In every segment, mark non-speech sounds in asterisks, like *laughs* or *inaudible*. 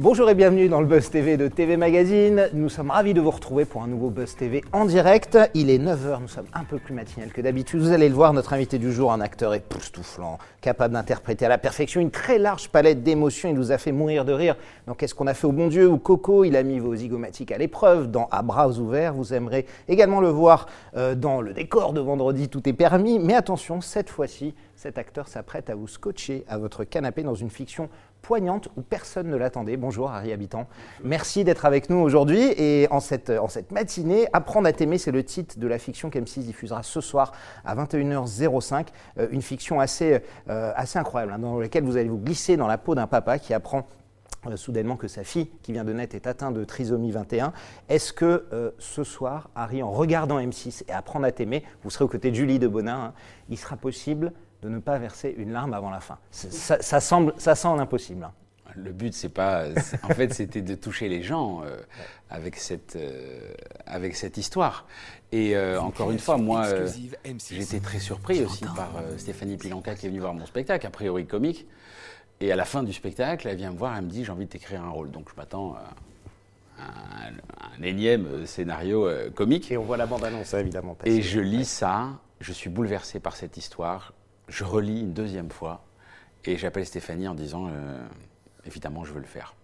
Bonjour et bienvenue dans le Buzz TV de TV Magazine. Nous sommes ravis de vous retrouver pour un nouveau Buzz TV en direct. Il est 9h, nous sommes un peu plus matinal que d'habitude. Vous allez le voir, notre invité du jour, un acteur époustouflant, capable d'interpréter à la perfection une très large palette d'émotions. Il nous a fait mourir de rire dans Qu'est-ce qu'on a fait au bon Dieu ou Coco. Il a mis vos zygomatiques à l'épreuve dans À bras ouverts. Vous aimerez également le voir euh, dans le décor de vendredi, tout est permis. Mais attention, cette fois-ci, cet acteur s'apprête à vous scotcher à votre canapé dans une fiction poignante où personne ne l'attendait. Bonjour Harry Habitant. Merci d'être avec nous aujourd'hui et en cette, en matinée, Apprendre à t'aimer, c'est le titre de la fiction qu'M6 diffusera ce soir à 21h05. Euh, une fiction assez, euh, incroyable hein, dans laquelle vous allez vous glisser dans la peau d'un papa qui apprend euh, soudainement que sa fille qui vient de naître est atteinte de trisomie 21. Est-ce que ce soir, Harry, en regardant M6 et apprendre à t'aimer, vous serez aux côtés de Julie de Bonin, hein, il sera possible de ne pas verser une larme avant la fin ça, ça, semble, ça semble impossible. Hein. Le but, c'est pas. En fait, c'était de toucher les gens euh, avec, cette, avec cette histoire. Et encore une fois, moi, j'étais très surpris aussi par Stéphanie Pilanka qui est venue voir mon spectacle, a priori comique. Et à la fin du spectacle, elle vient me voir, elle me dit j'ai envie de t'écrire un rôle. Donc je m'attends à un, énième scénario euh, comique. Et on voit la bande-annonce, hein, évidemment. Et je lis ça, je suis bouleversé par cette histoire. Je relis une deuxième fois et j'appelle Stéphanie en disant euh, évidemment, je veux le faire.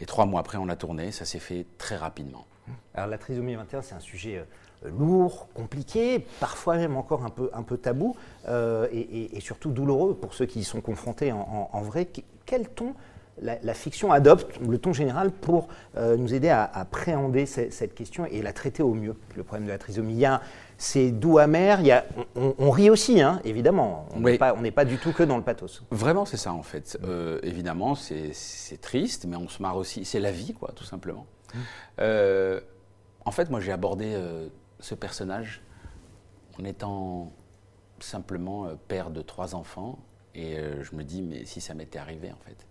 Et trois mois après, on l'a tourné, ça s'est fait très rapidement. Alors la trisomie 21, c'est un sujet euh, lourd, compliqué, parfois même encore un peu, un peu tabou, euh, et, surtout douloureux pour ceux qui y sont confrontés en, vrai. Quel ton la, fiction adopte, le ton général, pour euh, nous aider à, appréhender cette, question et la traiter au mieux, le problème de la trisomie c'est doux amer, il y a, on, rit aussi, hein, évidemment. On n'est pas, pas, du tout que dans le pathos. Vraiment, c'est ça en fait. Euh, évidemment, c'est triste, mais on se marre aussi. C'est la vie, quoi, tout simplement. Mmh. en fait, moi, j'ai abordé ce personnage en étant simplement euh, père de trois enfants. Et euh, je me dis, mais si ça m'était arrivé, en fait,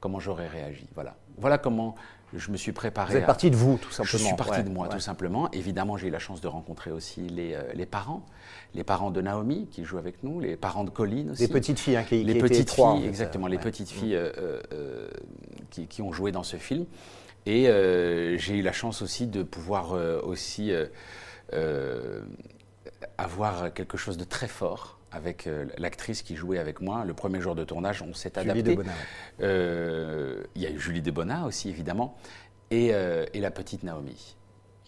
comment j'aurais réagi? Voilà. Voilà comment je me suis préparé. Vous êtes parti de vous, tout simplement. Je suis parti de moi, tout simplement. Évidemment, j'ai eu la chance de rencontrer aussi les, euh, les, parents, les parents de Naomi qui jouent avec nous, les parents de Colline aussi. Les petites filles, hein, qui, les petites filles, exactement, les petites filles qui, qui, ont joué dans ce film. Et j'ai eu la chance aussi de pouvoir aussi euh, avoir quelque chose de très fort avec euh, l'actrice qui jouait avec moi. Le premier jour de tournage, on s'est adapté. Euh, il y a eu Julie Debona aussi, évidemment, et, et la petite Naomi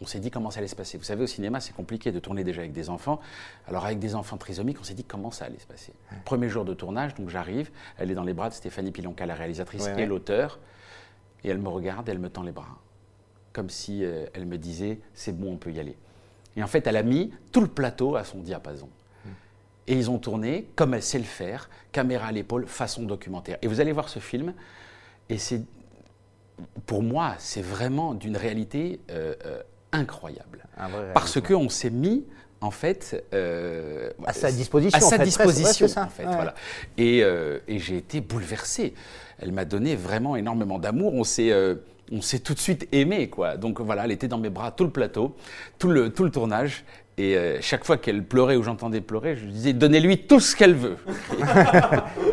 on s'est dit comment ça allait se passer. Vous savez, au cinéma, c'est compliqué de tourner déjà avec des enfants. Alors, avec des enfants trisomiques, on s'est dit comment ça allait se passer. Premier jour de tournage, donc j'arrive, elle est dans les bras de Stéphanie Pilonka, la réalisatrice et l'auteur, et elle me regarde, elle me tend les bras, comme si elle me disait c'est bon, on peut y aller. Et en fait, elle a mis tout le plateau à son diapason. Et ils ont tourné, comme elle sait le faire, caméra à l'épaule, façon documentaire. Et vous allez voir ce film, et c'est, pour moi, c'est vraiment d'une réalité euh, euh, incroyable. Parce qu'on s'est mis, en fait, euh, à sa disposition. À sa disposition, en fait. Voilà. Et, et j'ai été bouleversé. Elle m'a donné vraiment énormément d'amour. On s'est on s'est tout de suite aimé, quoi. Donc voilà, elle était dans mes bras tout le plateau, tout le, tout le tournage. Et euh, chaque fois qu'elle pleurait ou j'entendais pleurer, je disais donnez-lui tout ce qu'elle veut. *laughs*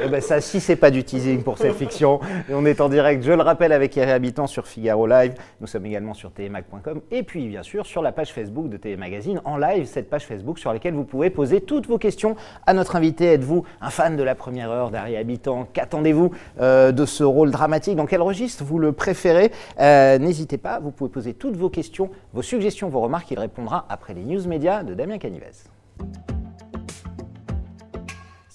eh ben ça, si c'est pas du teasing pour cette fiction, et on est en direct, je le rappelle, avec Eric Habitant sur Figaro Live. Nous sommes également sur tmag.com et puis bien sûr sur la page Facebook de TV Magazine en live, cette page Facebook sur laquelle vous pouvez poser toutes vos questions à notre invité. Êtes-vous un fan de la première heure d'Harry Habitant? Qu'attendez-vous euh, de ce rôle dramatique? Dans quel registre vous le préférez? Euh, N'hésitez pas, vous pouvez poser toutes vos questions, vos suggestions, vos remarques. Il répondra après les news médias de Damien Canivez.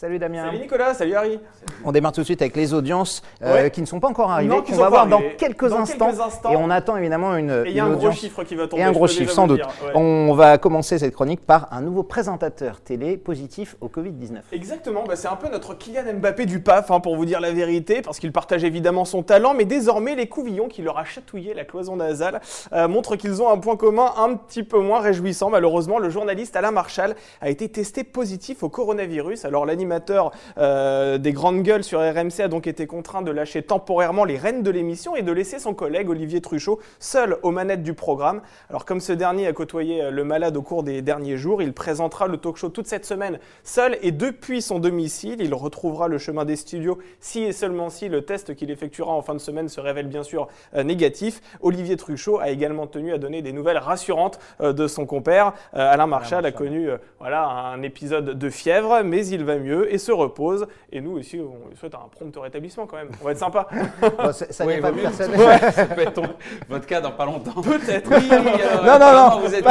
Salut Damien. Salut Nicolas, salut Harry. On démarre tout de suite avec les audiences euh, qui ne sont pas encore arrivées, qu'on va voir dans, quelques, instants, Et on attend évidemment une. Et il y a un gros chiffre qui va tomber. Et un gros chiffre, sans doute. On va commencer cette chronique par un nouveau présentateur télé positif au Covid-19. Exactement, bah, c'est un peu notre Kylian Mbappé du PAF, hein, pour vous dire la vérité, parce qu'il partage évidemment son talent, mais désormais les couvillons qui leur a chatouillé la cloison nasale euh, montrent qu'ils ont un point commun un petit peu moins réjouissant. Malheureusement, le journaliste Alain Marchal a été testé positif au coronavirus. Alors l'animateur l'animateur euh, des grandes gueules sur RMC a donc été contraint de lâcher temporairement les rênes de l'émission et de laisser son collègue Olivier Truchot seul aux manettes du programme. Alors comme ce dernier a côtoyé euh, le malade au cours des derniers jours, il présentera le talk show toute cette semaine seul et depuis son domicile. Il retrouvera le chemin des studios si et seulement si le test qu'il effectuera en fin de semaine se révèle bien sûr euh, négatif. Olivier Truchot a également tenu à donner des nouvelles rassurantes de son compère. Alain Marchal a connu voilà, un épisode de fièvre, mais il va mieux et se repose. Et nous aussi, on lui souhaite un prompt rétablissement quand même. On va être sympa. *laughs* ça n'est pas *laughs* ça peut être votre cas dans pas longtemps. Peut-être. Oui, non, non, non. Vous êtes...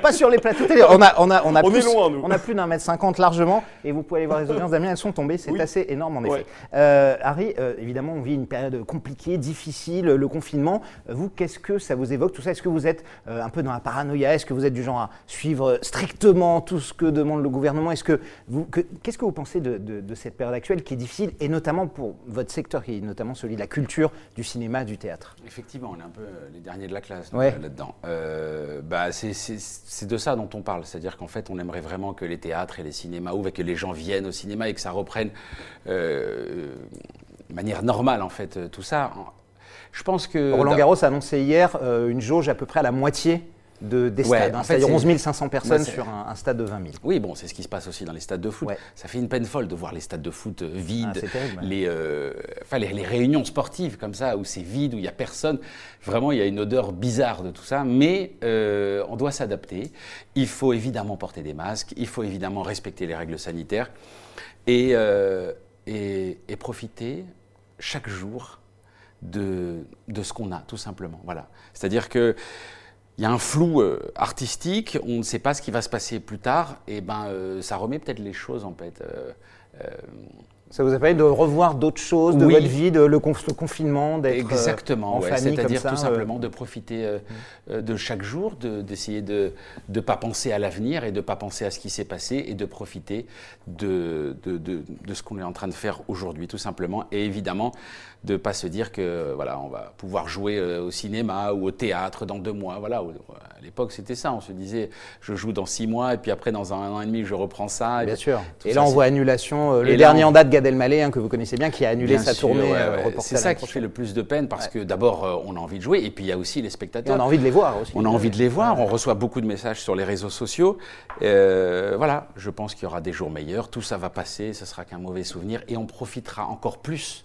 pas, sur les plateaux télé. On a, on a, on a plus, loin, nous. On a plus d'un mètre cinquante largement. Et vous pouvez aller voir les audiences Damien, elles sont tombées. C'est assez énorme en effet. Euh, Harry, euh, évidemment, on vit une période compliquée, difficile, le confinement. Vous, qu'est-ce que ça vous évoque tout ça? Est-ce que vous êtes euh, un peu dans la paranoïa? Est-ce que vous êtes du genre à suivre strictement tout ce que demande le gouvernement? Est-ce que vous, qu'est-ce que vous pensez de, de, cette période actuelle qui est difficile et notamment pour votre secteur, qui est notamment celui de la culture, du cinéma, du théâtre Effectivement, on est un peu les derniers de la classe là-dedans. bah, c'est de ça dont on parle, c'est-à-dire qu'en fait, on aimerait vraiment que les théâtres et les cinémas ouvrent et que les gens viennent au cinéma et que ça reprenne euh, de manière normale, en fait, tout ça. Je pense que. Roland Garros a annoncé hier euh, une jauge à peu près à la moitié de, des stades. Hein. C'est-à-dire 11 500 personnes sur un, stade de 20 000. Oui, bon, c'est ce qui se passe aussi dans les stades de foot. Ça fait une peine folle de voir les stades de foot euh, vides, ah, les, euh, enfin, les, réunions sportives comme ça, où c'est vide, où il n'y a personne. Vraiment, il y a une odeur bizarre de tout ça, mais euh, on doit s'adapter. Il faut évidemment porter des masques, il faut évidemment respecter les règles sanitaires et, et, et profiter chaque jour de, de ce qu'on a, tout simplement. Voilà. C'est-à-dire que il y a un flou euh, artistique, on ne sait pas ce qui va se passer plus tard, et ben euh, ça remet peut-être les choses en fait. Euh, ça vous a permis de revoir d'autres choses de votre vie, de le, confinement, d'être Exactement, en c'est-à-dire tout simplement de profiter mm. de chaque jour, d'essayer de ne pas penser à l'avenir et de ne pas penser à ce qui s'est passé et de profiter de, de, de, de ce qu'on est en train de faire aujourd'hui, tout simplement. Et évidemment, de pas se dire que voilà, on va pouvoir jouer euh, au cinéma ou au théâtre dans deux mois. Voilà, à l'époque c'était ça. On se disait, je joue dans six mois et puis après dans un an et demi je reprends ça. Bien sûr. Et là on voit annulation. Euh, le dernier en date, Gad Elmaleh, hein, que vous connaissez bien, qui a annulé sa tournée. Euh, c'est ça qui fait le plus de peine parce que d'abord on a envie de jouer et puis il y a aussi les spectateurs. on a envie de les voir aussi. On a envie de les voir. On reçoit beaucoup de messages sur les réseaux sociaux. voilà, je pense qu'il y aura des jours meilleurs. Tout ça va passer. Ce sera qu'un mauvais souvenir et on profitera encore plus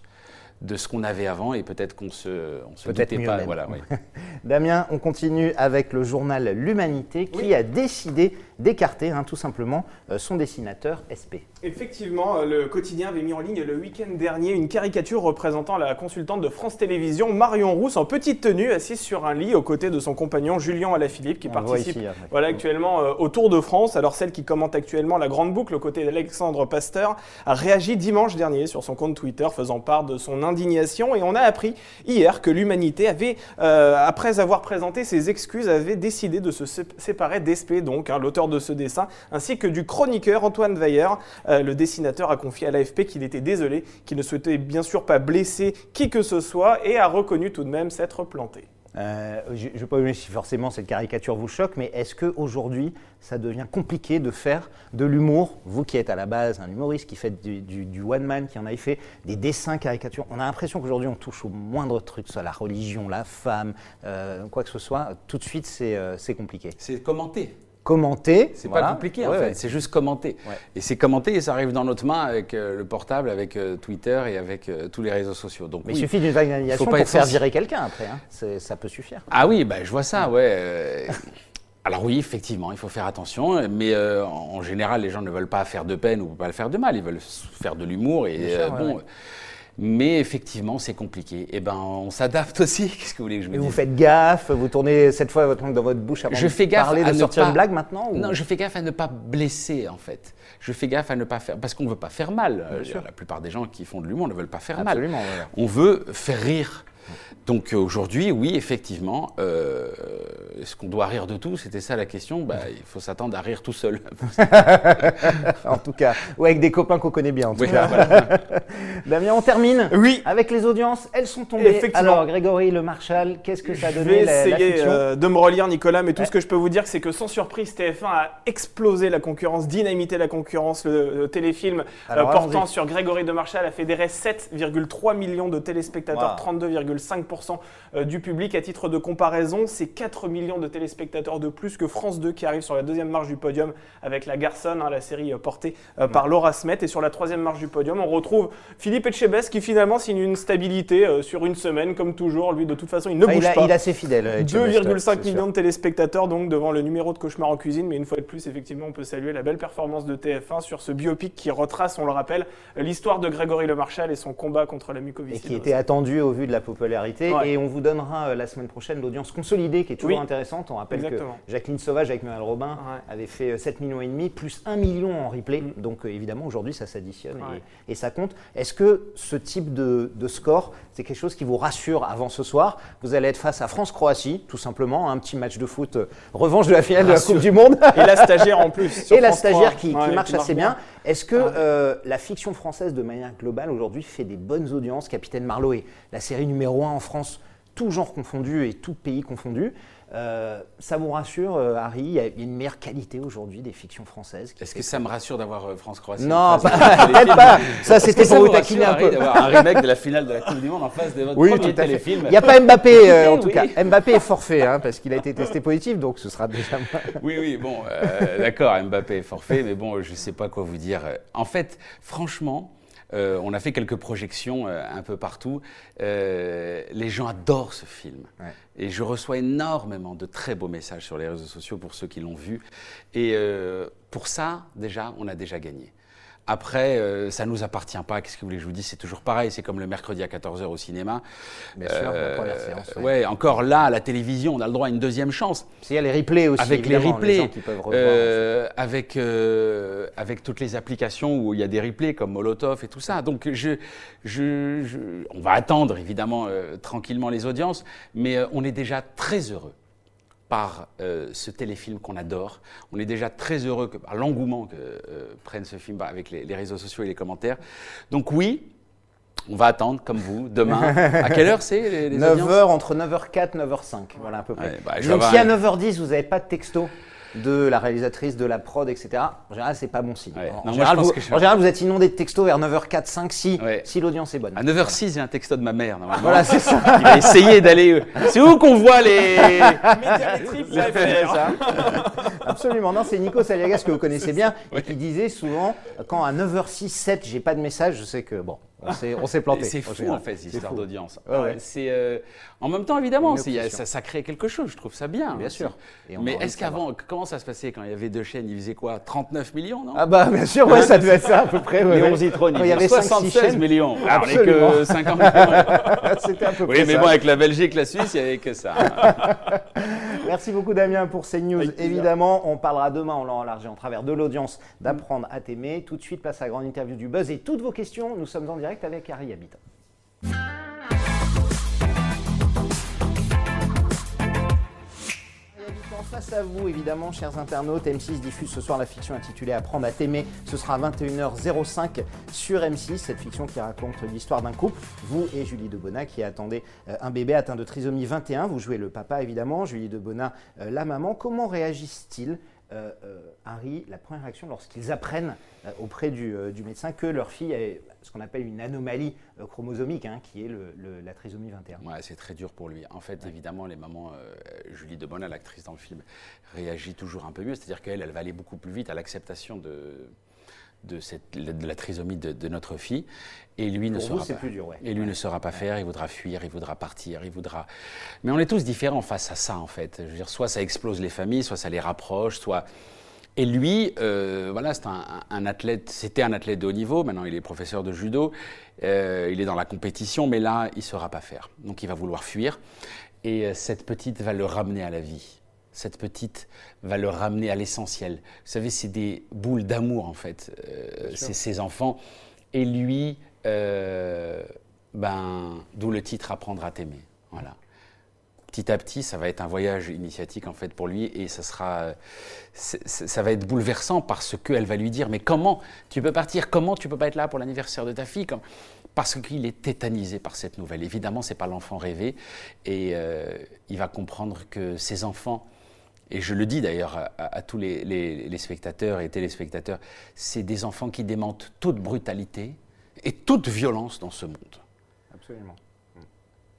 de ce qu'on avait avant et peut-être qu'on se, on se doutait pas. Voilà, *laughs* Damien, on continue avec le journal L'Humanité qui a décidé d'écarter hein, tout simplement euh, son dessinateur SP. Effectivement, euh, le quotidien avait mis en ligne le week-end dernier une caricature représentant la consultante de France Télévisions, Marion Rousse, en petite tenue, assise sur un lit aux côtés de son compagnon Julien Alaphilippe, qui participe voilà, actuellement euh, au Tour de France. Alors celle qui commente actuellement la grande boucle aux côtés d'Alexandre Pasteur a réagi dimanche dernier sur son compte Twitter, faisant part de son indignation. Et on a appris hier que l'humanité avait, après avoir présenté ses excuses, avait décidé de se séparer d'Espé, donc hein, l'auteur de ce dessin, ainsi que du chroniqueur Antoine Weyer. Euh, le dessinateur a confié à l'AFP qu'il était désolé, qu'il ne souhaitait bien sûr pas blesser qui que ce soit et a reconnu tout de même s'être planté. Euh, je ne sais pas si forcément cette caricature vous choque, mais est-ce qu'aujourd'hui, ça devient compliqué de faire de l'humour? Vous qui êtes à la base un humoriste, qui fait du, one-man, qui en a fait des dessins caricatures, on a l'impression qu'aujourd'hui, on touche au moindre truc, soit la religion, la femme, euh, quoi que ce soit, tout de suite, c'est compliqué. C'est commenté commenter. C'est pas compliqué en fait, c'est juste commenter. Et c'est commenter et ça arrive dans notre main avec euh, le portable, avec euh, Twitter et avec euh, tous les réseaux sociaux. Donc, Mais il suffit d'une vague d'animation pour faire virer quelqu'un après. Hein. Ça peut suffire. Ah oui, bah, je vois ça, ouais. Alors oui, effectivement, il faut faire attention, mais en général, les gens ne veulent pas faire de peine ou pas le faire de mal, ils veulent faire de l'humour et bon. Mais effectivement, c'est compliqué. Et eh ben, on s'adapte aussi. *laughs* Qu'est-ce que vous voulez que je vous dise Vous faites gaffe, vous tournez cette fois votre langue dans votre bouche avant je fais gaffe parler, de sortir une blague maintenant Non, je fais gaffe à ne pas blesser en fait. Je fais gaffe à ne pas faire parce qu'on ne veut pas faire mal. La plupart des gens qui font de l'humour ne veulent pas faire mal. On veut faire rire. Donc aujourd'hui, oui, effectivement, euh, est-ce qu'on doit rire de tout? C'était ça la question. Bah, il faut s'attendre à rire tout seul. *laughs* en tout cas, ou avec des copains qu'on connaît bien. En tout cas. *laughs* Damien, on termine. Oui. Avec les audiences, elles sont tombées. Alors, Grégory Le Marchal, qu'est-ce que ça a donné Je vais essayer euh, de me relire, Nicolas, mais tout ce que je peux vous dire, c'est que sans surprise, TF1 a explosé la concurrence, dynamité la concurrence. Le, téléfilm euh, portant sur Grégory De Marchal a fédéré 7,3 millions de téléspectateurs, 32,5% euh, du public. À titre de comparaison, c'est 4 millions de téléspectateurs de plus que France 2 qui arrive sur la deuxième marche du podium avec La Garçonne, hein, la série euh, portée euh, par Laura Smet. Et sur la troisième marche du podium, on retrouve Philippe Etchebest qui finalement signe une stabilité sur une semaine, comme toujours. Lui, de toute façon, il ne ah, bouge pas. Il est assez fidèle. 2,5 millions de téléspectateurs donc devant le numéro de Cauchemar en cuisine. Mais une fois de plus, effectivement, on peut saluer la belle performance de TF1 sur ce biopic qui retrace, on le rappelle, l'histoire de Grégory Le Marchal et son combat contre la mucoviscidose. Et qui était attendu au vu de la Et on vous donnera euh, la semaine prochaine l'audience consolidée qui est toujours intéressante. On rappelle que Jacqueline Sauvage avec Noël Robin avait fait 7,5 euh, millions et demi plus 1 million en replay. Mm. Donc euh, évidemment aujourd'hui ça s'additionne et, ça compte. Est-ce que ce type de, score c'est quelque chose qui vous rassure avant ce soir? Vous allez être face à France-Croatie tout simplement, un petit match de foot revanche de la finale de la Coupe du Monde. Et la stagiaire en plus. *laughs* et la stagiaire qui, marche assez bien. Est-ce que la fiction française de manière globale aujourd'hui fait des bonnes audiences? Capitaine Marlowe est la série numéro 1 en France tout genre confondu et tout pays confondu. Euh, ça vous rassure, euh, Harry Il y a une meilleure qualité aujourd'hui des fictions françaises. Est-ce que ça me rassure d'avoir euh, France-Croatie Non, *laughs* peut-être pas. Ça, c'était pour vous taquiner un peu. d'avoir un remake de la finale de la Coupe du Monde en face de votre oui, premier téléfilm. Il n'y a pas Mbappé, en tout cas. Mbappé est forfait, hein, parce qu'il a été testé positif, donc ce sera déjà. oui, oui, bon, d'accord, Mbappé est forfait, mais bon, je ne sais pas quoi vous dire. En fait, franchement, euh, on a fait quelques projections euh, un peu partout. Euh, les gens adorent ce film. Et je reçois énormément de très beaux messages sur les réseaux sociaux pour ceux qui l'ont vu. Et pour ça, déjà, on a déjà gagné. Après, euh, ça ne nous appartient pas. Qu'est-ce que vous voulez que je vous dise C'est toujours pareil. C'est comme le mercredi à 14h au cinéma. Bien sûr, la première séance. Ouais. encore là, à la télévision, on a le droit à une deuxième chance. Il y a les replays aussi. Avec les replays. qui peuvent euh, avec, euh, avec toutes les applications où il y a des replays comme Molotov et tout ça. Donc, je, je, on va attendre évidemment tranquillement les audiences, mais on est déjà très heureux par euh, ce téléfilm qu'on adore. On est déjà très heureux que, par l'engouement que euh, prenne ce film avec les, réseaux sociaux et les commentaires. Donc oui, on va attendre, comme vous, demain. *laughs* à quelle heure c'est les, 9h, entre 9h04 9h05, voilà à peu près. Bah, Donc si à 9h10, vous n'avez pas de texto, de la réalisatrice, de la prod, etc. En général, c'est pas bon signe. En, général, vous, êtes inondé de textos vers 9h04, 5, 6, si l'audience est bonne. À 9h06, j'ai un texto de ma mère. Voilà, c'est ça. Il va essayer d'aller. Euh, c'est où qu'on voit les. ça. *laughs* Absolument. Non, c'est Nico Saliagas que vous connaissez bien et qui disait souvent quand à 9h06, 7, j'ai pas de message, je sais que bon, on s'est planté. C'est fou en fait, cette histoire d'audience. C'est euh, en même temps évidemment, ça, ça, crée quelque chose. Je trouve ça bien. Bien sûr. Mais est-ce qu'avant, comment ça se passait quand il y avait deux chaînes Ils faisaient quoi 39 millions, non? Ah bah bien sûr, ouais, ça devait être ça à peu près. Les 11 il y avait 76 millions. Alors, on que 50 *laughs* millions. *laughs* C'était un peu. Oui, mais bon, avec la Belgique, la Suisse, il n'y avait que ça. *laughs* Merci beaucoup Damien pour ces news. Évidemment, on parlera demain, on l'a enlargi en travers de l'audience, d'apprendre à t'aimer. Tout de suite, place à la grande interview du Buzz et toutes vos questions. Nous sommes en direct avec Harry Habitant. Face à vous, évidemment, chers internautes. M6 diffuse ce soir la fiction intitulée Apprendre à t'aimer. Ce sera à 21h05 sur M6. Cette fiction qui raconte l'histoire d'un couple, vous et Julie Debona, qui attendait euh, un bébé atteint de trisomie 21. Vous jouez le papa, évidemment, Julie Debona, euh, la maman. Comment réagissent-ils euh, Harry, la première réaction lorsqu'ils apprennent auprès du, médecin que leur fille a ce qu'on appelle une anomalie chromosomique, hein, qui est la trisomie 21. Ouais, c'est très dur pour lui. En fait, évidemment, les mamans, Julie Debona, l'actrice dans le film, réagit toujours un peu mieux. C'est-à-dire qu'elle, elle va aller beaucoup plus vite à l'acceptation de, de, cette, de la trisomie de, notre fille. Et lui ne sera pas. Plus dur, Et lui ne saura pas faire. Il voudra fuir, il voudra partir, il voudra. Mais on est tous différents face à ça, en fait. Je veux dire, soit ça explose les familles, soit ça les rapproche, soit. Et lui, euh, voilà, c'est un, athlète. C'était un athlète de haut niveau. Maintenant, il est professeur de judo. Euh, il est dans la compétition, mais là, il ne saura pas faire. Donc, il va vouloir fuir. Et euh, cette petite va le ramener à la vie. Cette petite va le ramener à l'essentiel. Vous savez, c'est des boules d'amour, en fait. Euh, c'est ses enfants. Et lui, euh, ben, d'où le titre Apprendre à t'aimer. Voilà. Petit à petit, ça va être un voyage initiatique en fait pour lui et ça sera, ça va être bouleversant parce qu'elle va lui dire mais comment tu peux partir, comment tu peux pas être là pour l'anniversaire de ta fille, parce qu'il est tétanisé par cette nouvelle. Évidemment, c'est pas l'enfant rêvé et euh, il va comprendre que ses enfants et je le dis d'ailleurs à, tous les, spectateurs et téléspectateurs, c'est des enfants qui démentent toute brutalité et toute violence dans ce monde. Absolument.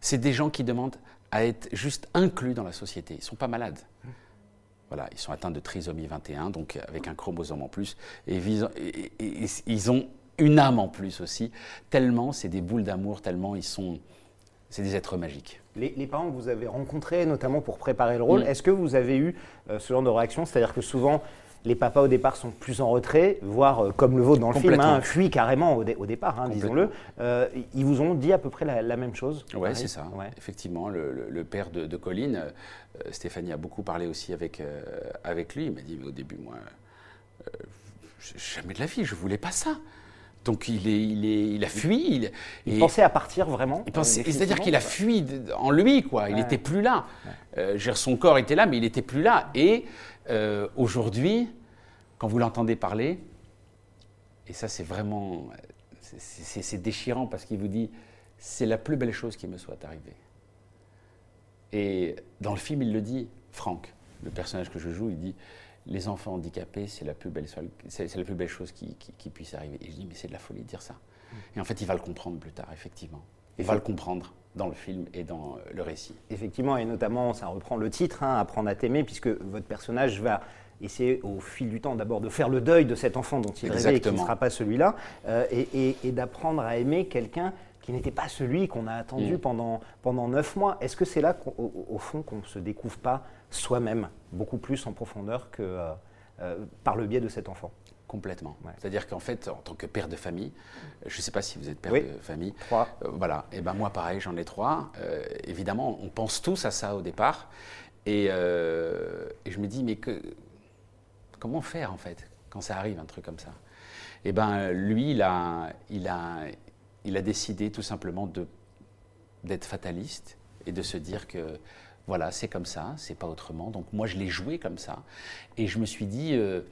C'est des gens qui demandent à être juste inclus dans la société. Ils ne sont pas malades. Voilà, ils sont atteints de trisomie 21, donc avec un chromosome en plus, et ils ont une âme en plus aussi, tellement c'est des boules d'amour, tellement ils sont c'est des êtres magiques. Les, parents que vous avez rencontrés, notamment pour préparer le rôle, mm. est-ce que vous avez eu euh, ce genre de réaction? C'est-à-dire que souvent, les papas au départ sont plus en retrait, voire euh, comme le vôtre dans le film, hein, fuient carrément au, départ, hein, disons-le. Euh, ils vous ont dit à peu près la, même chose Oui, c'est ça. Effectivement, le, père de, Colline, Stéphanie a beaucoup parlé aussi avec, avec lui. Il m'a dit, mais au début, moi, jamais de la vie, je voulais pas ça. Donc il, est, il, est, il a fui. Il, pensait à partir vraiment C'est-à-dire qu'il a fui en lui, quoi. Il n'était plus là. Euh, son corps était là, mais il n'était plus là. Et euh, aujourd'hui, quand vous l'entendez parler, et ça c'est vraiment, c'est déchirant parce qu'il vous dit, c'est la plus belle chose qui me soit arrivée. Et dans le film, il le dit, Franck, le personnage que je joue, il dit, les enfants handicapés, c'est la plus belle, c'est, la plus belle chose qui, puisse arriver. Et je dis, mais c'est de la folie de dire ça. Et en fait, il va le comprendre plus tard, effectivement. Il va le comprendre dans le film et dans euh, le récit. Effectivement, et notamment, ça reprend le titre, hein, Apprendre à t'aimer, puisque votre personnage va essayer au fil du temps d'abord de faire le deuil de cet enfant dont il rêvait et qui ne sera pas celui-là, euh, et, d'apprendre à aimer quelqu'un qui n'était pas celui qu'on a attendu mm. pendant, pendant neuf mois. Est-ce que c'est là, qu'au fond, qu'on ne se découvre pas soi-même beaucoup plus en profondeur que euh, euh, par le biais de cet enfant? Complètement. C'est-à-dire qu'en fait, en tant que père de famille, je ne sais pas si vous êtes père de famille. Trois. Euh, voilà. Et ben moi, pareil, j'en ai trois. évidemment, on pense tous à ça au départ. Et, et je me dis, mais que, comment faire en fait quand ça arrive un truc comme ça? Et ben lui, il a, il a, il a décidé tout simplement d'être fataliste et de se dire que voilà, c'est comme ça, c'est pas autrement. Donc moi, je l'ai joué comme ça. Et je me suis dit, euh,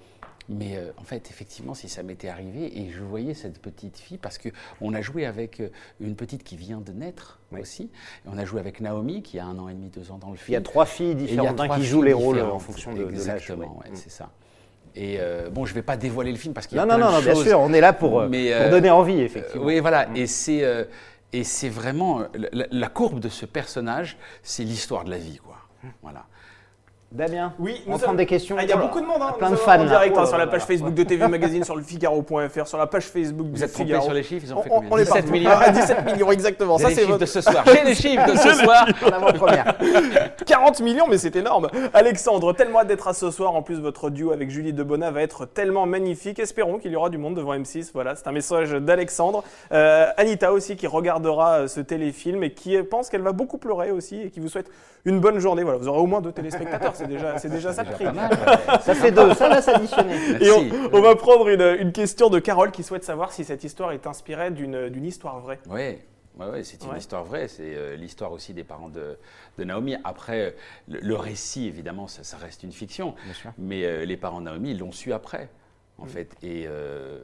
mais euh, en fait, effectivement, si ça m'était arrivé, et je voyais cette petite fille, parce qu'on a joué avec euh, une petite qui vient de naître aussi, et on a joué avec Naomi, qui a un an et demi, deux ans dans le film. Il y a trois filles différentes hein, qui jouent les rôles en fonction de, Exactement, de c'est ça. Et bon, je ne vais pas dévoiler le film parce qu'il y a non, non, non, bien sûr, on est là pour, donner envie, effectivement. oui, voilà, mm. et c'est et c'est vraiment la, courbe de ce personnage, c'est l'histoire de la vie, quoi. Voilà. Damien, oui, on prend des questions. Ah, il y a beaucoup de monde, hein, plein de fans. En direct hein, sur la page Facebook de TV Magazine, sur le Figaro.fr, sur la page Facebook Vous êtes Figaro. sur les chiffres, ils ont fait combien 17 millions. *laughs* 17 millions, exactement. Ça, c'est votre... de ce soir. J'ai les chiffres de ce soir. En première 40 millions, mais c'est énorme. Alexandre, tellement hâte d'être à ce soir. En plus, votre duo avec Julie Debona va être tellement magnifique. Espérons qu'il y aura du monde devant M6. Voilà, c'est un message d'Alexandre. Euh, Anita aussi, qui regardera euh, ce téléfilm et qui pense qu'elle va beaucoup pleurer aussi et qui vous souhaite une bonne journée. Voilà, vous aurez au moins deux *laughs* téléspectateurs. C'est déjà, c'est déjà ça le prix. Ça fait deux, ça va s'additionner. *laughs* Et on, va prendre une, question de Carole qui souhaite savoir si cette histoire est inspirée d'une histoire vraie. Oui. Ouais, c'est une histoire vraie, c'est euh, l'histoire aussi des parents de, de Naomi. Après, le, récit, évidemment, ça, reste une fiction, mais euh, les parents de Naomi l'ont su après en mm. fait. Euh,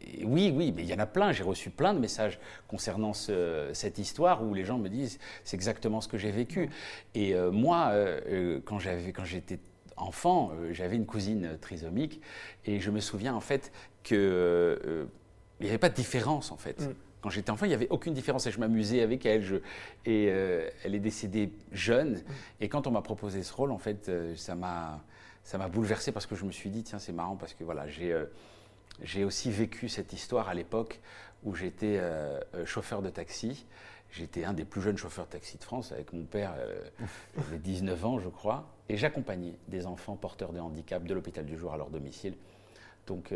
et, oui, oui, mais il y en a plein. J'ai reçu plein de messages concernant cette histoire où les gens me disent c'est exactement ce que j'ai vécu. Mm. Et euh, moi, euh, quand j'avais, quand j'étais enfant, j'avais une cousine trisomique et je me souviens en fait que il n'y avait pas de différence en fait. Mm. Quand j'étais enfant, il n'y avait aucune différence et je m'amusais avec elle. Je, et elle est décédée jeune. Et quand on m'a proposé ce rôle, en fait, ça m'a ça m'a bouleversé parce que je me suis dit, tiens, c'est marrant parce que voilà, j'ai euh, aussi vécu cette histoire à l'époque où j'étais euh, euh, chauffeur de taxi. J'étais un des plus jeunes chauffeurs de taxi de France avec mon père, j'avais 19 ans, je crois, et j'accompagnais des enfants porteurs de handicap de l'hôpital du jour à leur domicile. Donc,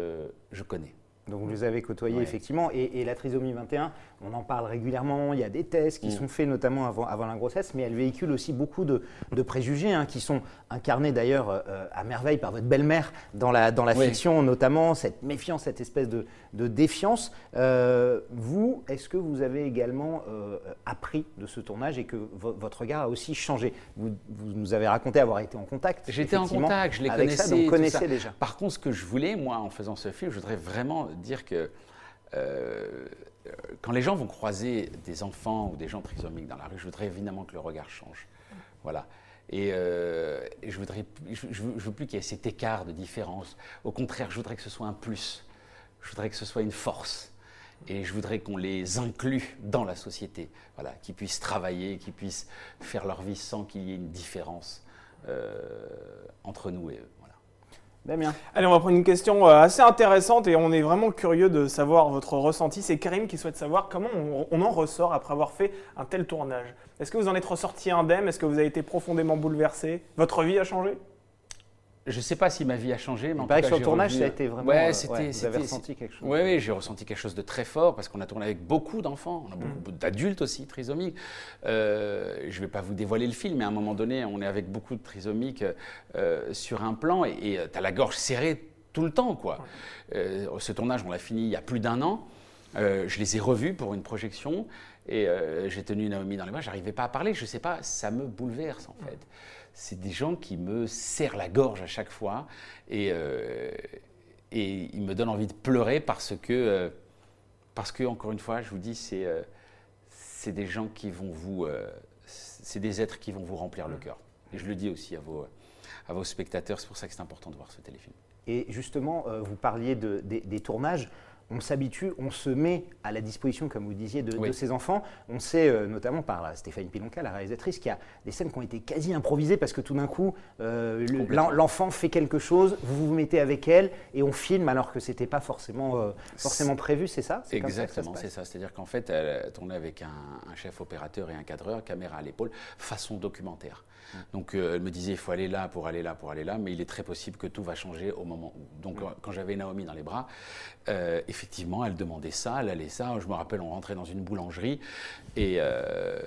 je connais. Donc vous les avez côtoyés effectivement. Et, la trisomie 21, on en parle régulièrement. Il y a des tests qui mm. sont faits notamment avant, avant, la grossesse, mais elle véhicule aussi beaucoup de, préjugés hein, qui sont incarnés d'ailleurs euh, à merveille par votre belle-mère dans la, dans la fiction, notamment cette méfiance, cette espèce de, défiance. Euh, vous, est-ce que vous avez également euh, appris de ce tournage et que votre regard a aussi changé? Vous, nous avez raconté avoir été en contact. J'étais en contact, je les connaissais. connaissais déjà. Par contre, ce que je voulais, moi, en faisant ce film, je voudrais vraiment dire que euh, quand les gens vont croiser des enfants ou des gens trisomiques dans la rue, je voudrais évidemment que le regard change. Voilà. Et, euh, je voudrais, je, veux, plus qu'il y ait cet écart de différence. Au contraire, je voudrais que ce soit un plus. Je voudrais que ce soit une force. Et je voudrais qu'on les inclue dans la société, voilà, qu'ils puissent travailler, qu'ils puissent faire leur vie sans qu'il y ait une différence euh, entre nous et eux. Allez, on va prendre une question euh, assez intéressante et on est vraiment curieux de savoir votre ressenti. C'est Karim qui souhaite savoir comment on, en ressort après avoir fait un tel tournage. Est-ce que vous en êtes ressorti indemne? Est-ce que vous avez été profondément bouleversé? Votre vie a changé? Je ne sais pas si ma vie a changé, mais en tout sur le tournage, ça a été vraiment. Ouais, c'était. vous avez ressenti quelque chose. Oui, oui, j'ai ressenti quelque chose de très fort parce qu'on a tourné avec beaucoup d'enfants, on a beaucoup mm. d'adultes aussi trisomiques. Euh, je ne vais pas vous dévoiler le film, mais à un moment donné, on est avec beaucoup de trisomiques euh, sur un plan et tu as la gorge serrée tout le temps, quoi. Euh, ce tournage, on l'a fini il y a plus d'un an. je les ai revus pour une projection et j'ai tenu Naomi dans les bras. J'arrivais pas à parler. Je sais pas, ça me bouleverse en fait c'est des gens qui me serrent la gorge à chaque fois et, euh, et ils me donnent envie de pleurer parce que, euh, parce que encore une fois, je vous dis, c'est euh, des gens qui vont vous, c'est des êtres qui vont vous remplir le cœur. Et je le dis aussi à vos, à vos spectateurs, c'est pour ça que c'est important de voir ce téléfilm. Et justement, vous parliez de, des tournages on s'habitue, on se met à la disposition, comme vous disiez, de, ses ces enfants. On sait, euh, notamment par Stéphanie Pilonka, la réalisatrice, qu'il y a des scènes qui ont été quasi improvisées parce que tout d'un coup, euh, l'enfant fait quelque chose, vous vous mettez avec elle et on filme alors que ce n'était pas forcément, euh, forcément prévu, c'est ça? Exactement, c'est ça. C'est-à-dire qu'en fait, elle tournait avec un, chef opérateur et un cadreur, caméra à l'épaule, façon documentaire. Mmh. Donc elle me disait, il faut aller là pour aller là pour aller là, mais il est très possible que tout va changer au moment où. Donc mmh. quand j'avais Naomi dans les bras, effectivement, elle demandait ça, elle allait ça. Je me rappelle, on rentrait dans une boulangerie et, euh,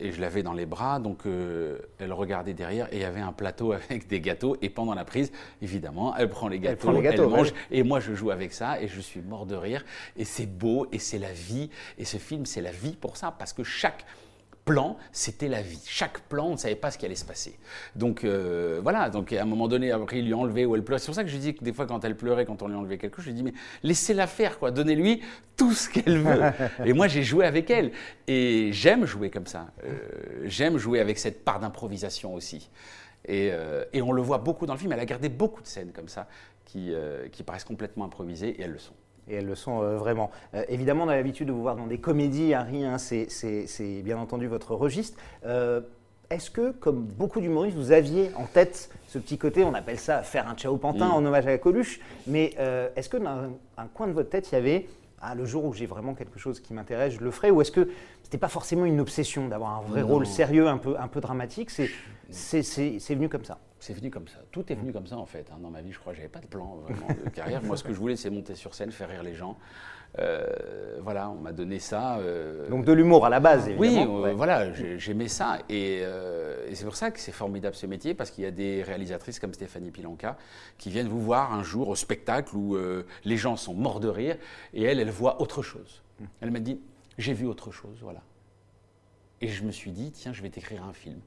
je l'avais dans les bras. Donc, euh, elle regardait derrière et il y avait un plateau *laughs* avec des gâteaux. Et pendant la prise, évidemment, elle prend les gâteaux, elle, mange. Et moi, je joue avec ça et je suis mort de rire. Et c'est beau et c'est la vie. Et ce film, c'est la vie pour ça parce que chaque plan, c'était la vie. Chaque plan, on ne savait pas ce qui allait se passer. Donc euh, voilà, donc à un moment donné, après, il lui a enlevé ou elle pleurait. C'est pour ça que je dis que des fois, quand elle pleurait, quand on lui enlevait quelque chose, je lui dis, mais laissez-la faire, quoi. Donnez-lui tout ce qu'elle veut. *laughs* et moi, j'ai joué avec elle. Et j'aime jouer comme ça. Euh, j'aime jouer avec cette part d'improvisation aussi. Et, euh, et, on le voit beaucoup dans le film. Elle a gardé beaucoup de scènes comme ça qui, qui paraissent complètement improvisées et elles le sont et elles le sont euh, vraiment. Euh, évidemment, on a l'habitude de vous voir dans des comédies, Harry, hein, c'est bien entendu votre registre. Euh, est-ce que, comme beaucoup d'humoristes, vous aviez en tête ce petit côté, on appelle ça faire un ciao pantin en hommage à la Coluche, mais est-ce que dans un, coin de votre tête, il y avait ah, le jour où j'ai vraiment quelque chose qui m'intéresse, je le ferai Ou est-ce que c'était pas forcément une obsession d'avoir un vrai rôle sérieux, un peu, un peu dramatique C'est venu comme ça c'est venu comme ça. Tout est venu comme ça en fait. Hein. Dans ma vie, je crois, j'avais pas de plan vraiment de *laughs* carrière. Moi, ce que je voulais, c'est monter sur scène, faire rire les gens. Euh, voilà, on m'a donné ça. Euh, Donc de l'humour à la base, évidemment. Oui, euh, voilà, j'aimais ça. Et, c'est pour ça que c'est formidable ce métier, parce qu'il y a des réalisatrices comme Stéphanie Pilanka qui viennent vous voir un jour au spectacle où les gens sont morts de rire, et elle, elle voit autre chose. Hum. Elle m'a dit, j'ai vu autre chose, voilà. Et je me suis dit, tiens, je vais t'écrire un film.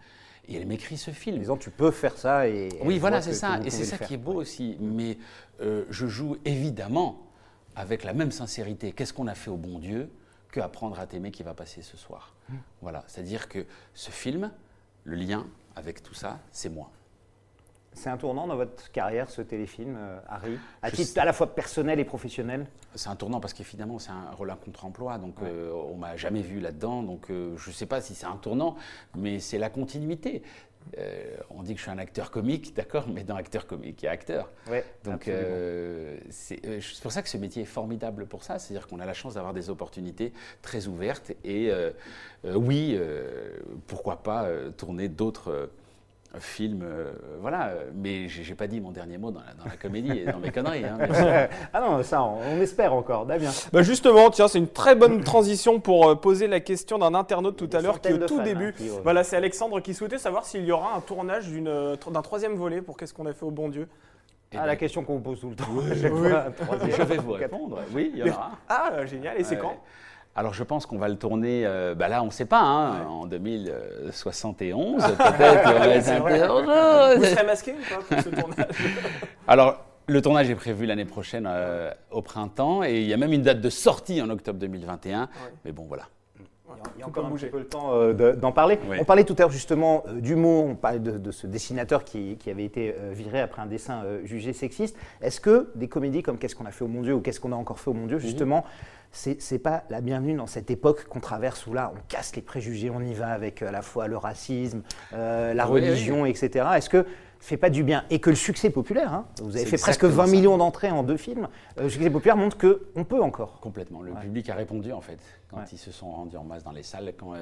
Et elle m'écrit ce film. Disant, tu peux faire ça et. Oui, voilà, c'est ça. Et c'est ça qui est beau aussi. Mais euh, je joue évidemment avec la même sincérité. Qu'est-ce qu'on a fait au bon Dieu que apprendre à t'aimer qui va passer ce soir? Mmh. Voilà. C'est-à-dire que ce film, le lien avec tout ça, c'est moi. C'est un tournant dans votre carrière, ce téléfilm, euh, Harry, à titre à la fois personnel et professionnel? C'est un tournant parce qu'évidemment, c'est un rôle à contre-emploi, donc euh, on m'a jamais vu là-dedans, donc euh, je ne sais pas si c'est un tournant, mais c'est la continuité. on dit que je suis un acteur comique, *laughs* d'accord, mais dans acteur comique, il y a acteur. Ouais, donc c'est pour ça que ce métier est formidable pour ça, c'est-à-dire qu'on a la chance d'avoir des opportunités très ouvertes et oui, pourquoi pas tourner d'autres film, euh, voilà. Mais j'ai pas dit mon dernier mot dans la, comédie et dans mes conneries. Hein, *laughs* ah non, ça, on, espère encore, Damien. Bah justement, tiens, c'est une très bonne transition pour euh, poser la question d'un internaute tout à l'heure qui, au tout hein, début, voilà, c'est Alexandre qui souhaitait savoir s'il y aura un tournage euh, d'un troisième volet pour Qu'est-ce qu'on a fait au bon Dieu? Ah, la question qu'on vous pose tout le temps. Je vais vous répondre. Oui, il y en aura. Ah, génial. Et c'est quand? Alors je pense qu'on va le tourner, euh, bah là on ne sait pas, hein, en 2071 peut-être. *laughs* Vous serez masqué ou pas pour ce tournage *laughs* Alors le tournage est prévu l'année prochaine euh, au printemps et il y a même une date de sortie en octobre 2021. Mais bon voilà. Il y a, encore un petit peu le temps euh, d'en parler. On parlait tout à l'heure justement du mot, on parlait de, ce dessinateur qui, avait été viré après un dessin jugé sexiste. Est-ce que des comédies comme Qu'est-ce qu'on a fait au mon Dieu ou Qu'est-ce qu'on a encore fait au mon Dieu, justement, c'est pas la bienvenue dans cette époque qu'on traverse où là, on casse les préjugés, on y va avec à euh, la fois le racisme, euh, la religion, etc. Est-ce que fait pas du bien et que le succès populaire, hein, vous avez fait presque 20 millions d'entrées en deux films, euh, le succès populaire montre qu'on peut encore. Complètement. Le public a répondu en fait quand ils se sont rendus en masse dans les salles. Quand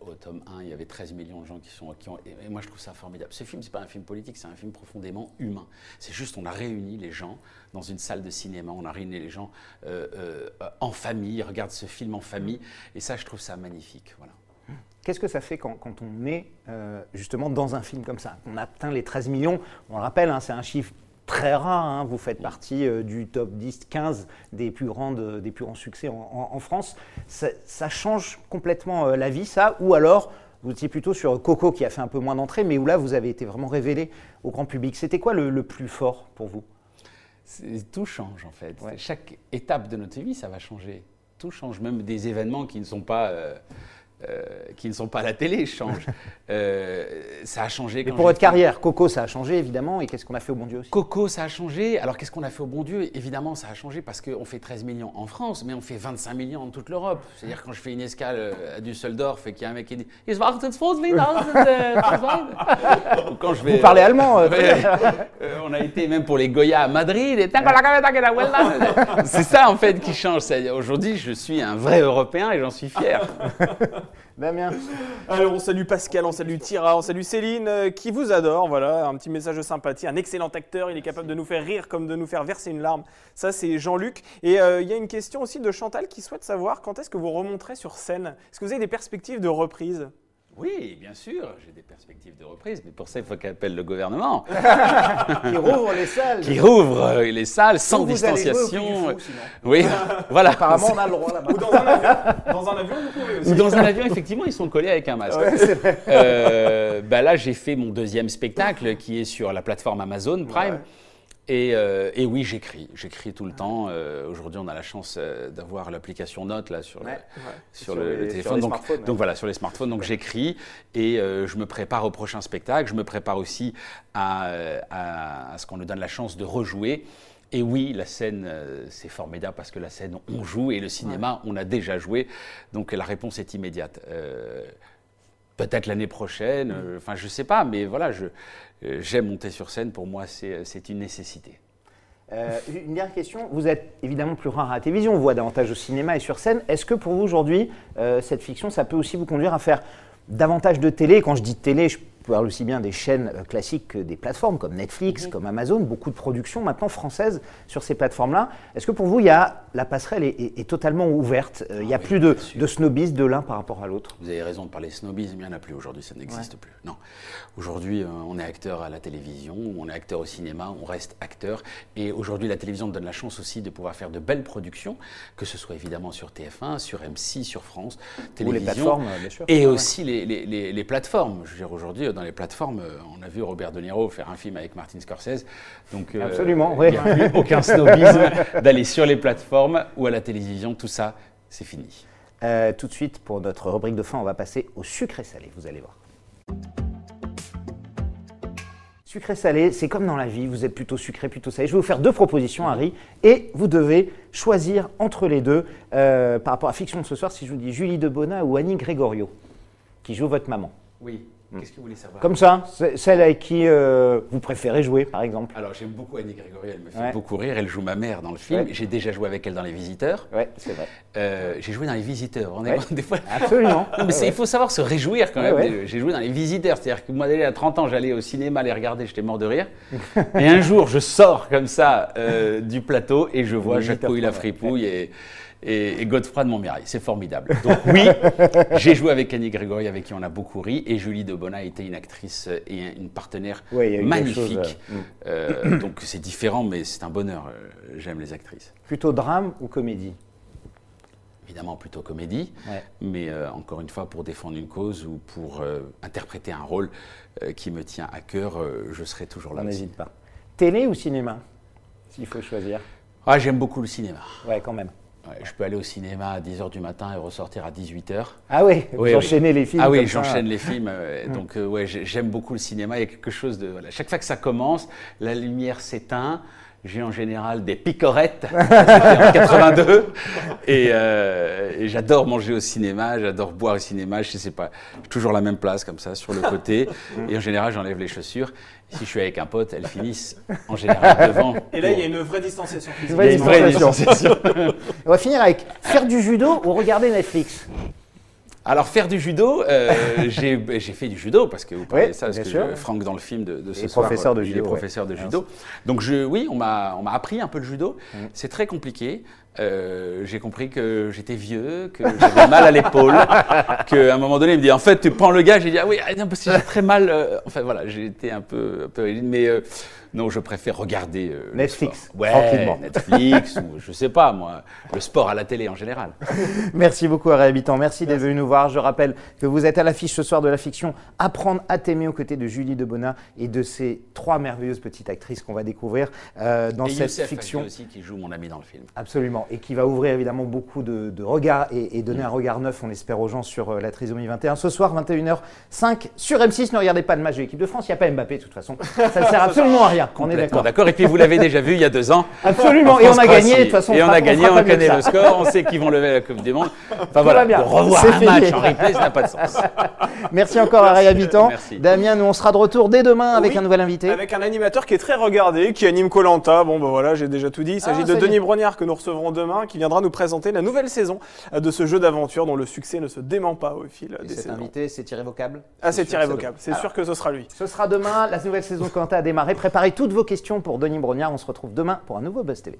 au tome 1, il y avait 13 millions de gens qui sont. Qui ont, et moi je trouve ça formidable. Ce film, c'est pas un film politique, c'est un film profondément humain. C'est juste, on a réuni les gens dans une salle de cinéma, on a réuni les gens en famille, ils regardent ce film en famille, et ça, je trouve ça magnifique. Voilà. Qu'est-ce que ça fait quand, on est euh, justement dans un film comme ça? On atteint les 13 millions, on le rappelle, hein, c'est un chiffre très rare, hein. vous faites partie euh, du top 10-15 des, plus grandes, des plus grands succès en, France. Ça, change complètement euh, la vie, ça? Ou alors, vous étiez plutôt sur Coco qui a fait un peu moins d'entrée, mais où là, vous avez été vraiment révélé au grand public. C'était quoi le plus fort pour vous? Tout change en fait. Chaque étape de notre vie, ça va changer. Tout change, même des événements qui ne sont pas euh, euh, qui ne sont pas à la télé changent. *laughs* Euh, ça a changé. Mais pour votre carrière, Coco, ça a changé évidemment. Et qu'est-ce qu'on a fait au bon Dieu aussi? Coco, ça a changé. Alors qu'est-ce qu'on a fait au bon Dieu? Évidemment, ça a changé parce qu'on fait 13 millions en France, mais on fait 25 millions en toute l'Europe. C'est-à-dire quand je fais une escale euh, à Düsseldorf et qu'il y a un mec qui dit Ou quand je vais, Vous parlez allemand On a été même pour les Goya à Madrid. C'est ça en fait qui change. Aujourd'hui, je suis un vrai Européen et j'en suis fier. *laughs* Damien. Alors on salue Pascal, on salue Tira, on salue Céline, euh, qui vous adore. Voilà, un petit message de sympathie, un excellent acteur, il est capable de nous faire rire comme de nous faire verser une larme. Ça, c'est Jean-Luc. Et euh, il y a une question aussi de Chantal qui souhaite savoir quand est-ce que vous remonterez sur scène? Est-ce que vous avez des perspectives de reprise? Oui, bien sûr, j'ai des perspectives de reprise, mais pour ça, il faut qu'elle appelle le gouvernement. *laughs* qui rouvre les salles. Qui rouvre euh, les salles sans distanciation. oui, *laughs* voilà. Apparemment, on a le droit là-bas. Ou dans un avion. Dans un avion, vous pouvez aussi. Ou dans un avion, effectivement, ils sont collés avec un masque. Ouais, euh, bah là, j'ai fait mon deuxième spectacle qui est sur la plateforme Amazon Prime. Euh, et, oui, j'écris. J'écris tout le temps. Euh, aujourd'hui, on a la chance euh, d'avoir l'application Note là sur, le, sur, le, téléphone. donc, donc, voilà, sur les smartphones. Donc j'écris et je me prépare au prochain spectacle. Je me prépare aussi à, à, ce qu'on nous donne la chance de rejouer. Et oui, la scène, c'est formidable parce que la scène, on joue et le cinéma, on a déjà joué. Donc la réponse est immédiate. Peut-être l'année prochaine, mm. enfin je sais pas, mais voilà, euh, j'aime monter sur scène, pour moi c'est une nécessité. Euh, une dernière question, vous êtes évidemment plus rare à la télévision, on voit davantage au cinéma et sur scène. Est-ce que pour vous aujourd'hui, euh, cette fiction, ça peut aussi vous conduire à faire davantage de télé? Quand je dis télé, je parle aussi bien des chaînes euh, classiques que des plateformes comme Netflix, comme Amazon, beaucoup de productions maintenant françaises sur ces plateformes-là. Est-ce que pour vous, il y a, la passerelle est, totalement ouverte euh, Il n'y a ah plus de, de, snobisme de l'un par rapport à l'autre? Vous avez raison de parler snobisme, il n'y en a plus aujourd'hui, ça n'existe plus. Non. Aujourd'hui, euh, on est acteur à la télévision, on est acteur au cinéma, on reste acteur. Et aujourd'hui, la télévision nous donne la chance aussi de pouvoir faire de belles productions, que ce soit évidemment sur TF1, sur M6, sur France, télévision. Ou les plateformes, bien sûr. Et aussi les, les, les plateformes. Je veux dire, aujourd'hui, dans les plateformes. Euh, on a vu Robert De Niro faire un film avec Martin Scorsese. Donc, euh, Absolument, oui. Il n'y a aucun snobisme d'aller sur les plateformes ou à la télévision. Tout ça, c'est fini. Euh, tout de suite, pour notre rubrique de fin, on va passer au sucré salé. Vous allez voir. Sucré salé, c'est comme dans la vie, vous êtes plutôt sucré, plutôt salé. Je vais vous faire deux propositions, Harry, et vous devez choisir entre les deux par rapport à Fiction de ce soir, si je vous dis Julie Debona ou Annie Gregorio, qui joue votre maman. Oui. Qu'est-ce que vous voulez savoir Comme ça, celle avec qui euh, vous préférez jouer, par exemple. Alors j'aime beaucoup Annie Grégory, elle me fait beaucoup rire. Elle joue ma mère dans le film. J'ai déjà joué avec elle dans Les Visiteurs. Ouais, c'est vrai. Euh, j'ai joué dans Les Visiteurs. On est *laughs* des fois. Absolument. *laughs* mais il faut savoir se réjouir quand même. J'ai joué dans Les Visiteurs, c'est-à-dire que moi, à 30 ans, j'allais au cinéma les regarder, j'étais mort de rire. *laughs* et un jour, je sors comme ça euh, du plateau et je vois Jacques la fripouille et et, Godefroy de Montmirail. C'est formidable. Donc oui, *laughs* j'ai joué avec Annie Grégory, avec qui on a beaucoup ri, et Julie Debona était une actrice et une partenaire magnifique. Euh, mm. donc c'est différent, mais c'est un bonheur. Euh, j'aime les actrices. Plutôt drame ou comédie? Évidemment plutôt comédie, mais euh, encore une fois pour défendre une cause ou pour interpréter un rôle qui me tient à cœur, je serai toujours là. On n'hésite pas. Télé ou cinéma, s'il faut choisir? Ah, J'aime beaucoup le cinéma. Ouais, quand même je peux aller au cinéma à 10h du matin et ressortir à 18h. Ah oui, oui j'enchaînais les films. Ah oui, j'enchaîne les films. Hum. *laughs* donc euh, ouais, j'aime beaucoup le cinéma. Il y a quelque chose de. Voilà. Chaque fois que ça commence, la lumière s'éteint. J'ai en général des picorettes, *laughs* en 82, euh, et, j'adore manger au cinéma, j'adore boire au cinéma, je sais pas, toujours la même place comme ça sur le côté, et en général j'enlève les chaussures. Si je suis avec un pote, elles finissent en général devant. Et là, il y a une vraie distanciation physique. Il y a une vraie distanciation. *laughs* On va finir avec faire du judo ou regarder Netflix? Alors faire du judo, euh, *laughs* j'ai fait du judo parce que vous parlez de ça, parce que Franck dans le film de, de ce soir, professeur de judo, il est professeur de judo. Donc je, oui, on m'a appris un peu le judo. Mm. C'est très compliqué. Euh, j'ai compris que j'étais vieux, que j'avais mal à l'épaule, *laughs* qu'à un moment donné, il me dit en fait, tu prends le gars. J'ai dit ah oui, ah, parce que j'ai très mal. Euh, enfin voilà, j'ai été un peu, un peu rigide, mais non, je préfère regarder euh, Netflix. Ouais, tranquillement. Netflix *laughs* ou je sais pas moi, le sport à la télé en général. *laughs* Merci beaucoup à Réhabitant. Merci, d'être venu nous voir. Je rappelle que vous êtes à l'affiche ce soir de la fiction Apprendre à t'aimer aux côtés de Julie Debona et de ces trois merveilleuses petites actrices qu'on va découvrir euh, dans cette fiction. aussi qui joue mon ami dans le film. Absolument et qui va ouvrir évidemment beaucoup de, regards et, donner un regard neuf, on l'espère aux gens sur euh, la trisomie 21 ce soir 21h05 sur M6. Ne regardez pas le match de l'équipe de France. Il n'y a pas Mbappé de toute façon. Ça ne sert absolument à rien. On est d'accord. D'accord. Et puis vous l'avez déjà vu il y a deux ans. Absolument. Et on a gagné de toute façon. Et on a gagné, on connaît le score, on sait qu'ils vont lever la Coupe du Monde. Enfin voilà. Bien. revoir un match en replay, ça n'a pas de sens. *laughs* Merci encore à Ray Habitant. Damien, nous on sera de retour dès demain avec un nouvel invité. Avec un animateur qui est très regardé, qui anime Colanta. Bon ben voilà, j'ai déjà tout dit. Il s'agit ah, de Denis Brognard que nous recevrons demain, qui viendra nous présenter la nouvelle saison de ce jeu d'aventure dont le succès ne se dément pas au fil des cet invité, c'est irrévocable. Ah, c'est irrévocable. C'est sûr que ce sera lui. Ce sera demain. La nouvelle saison Colanta a démarré. Préparez toutes vos questions pour Denis Brognard. On se retrouve demain pour un nouveau Buzz TV.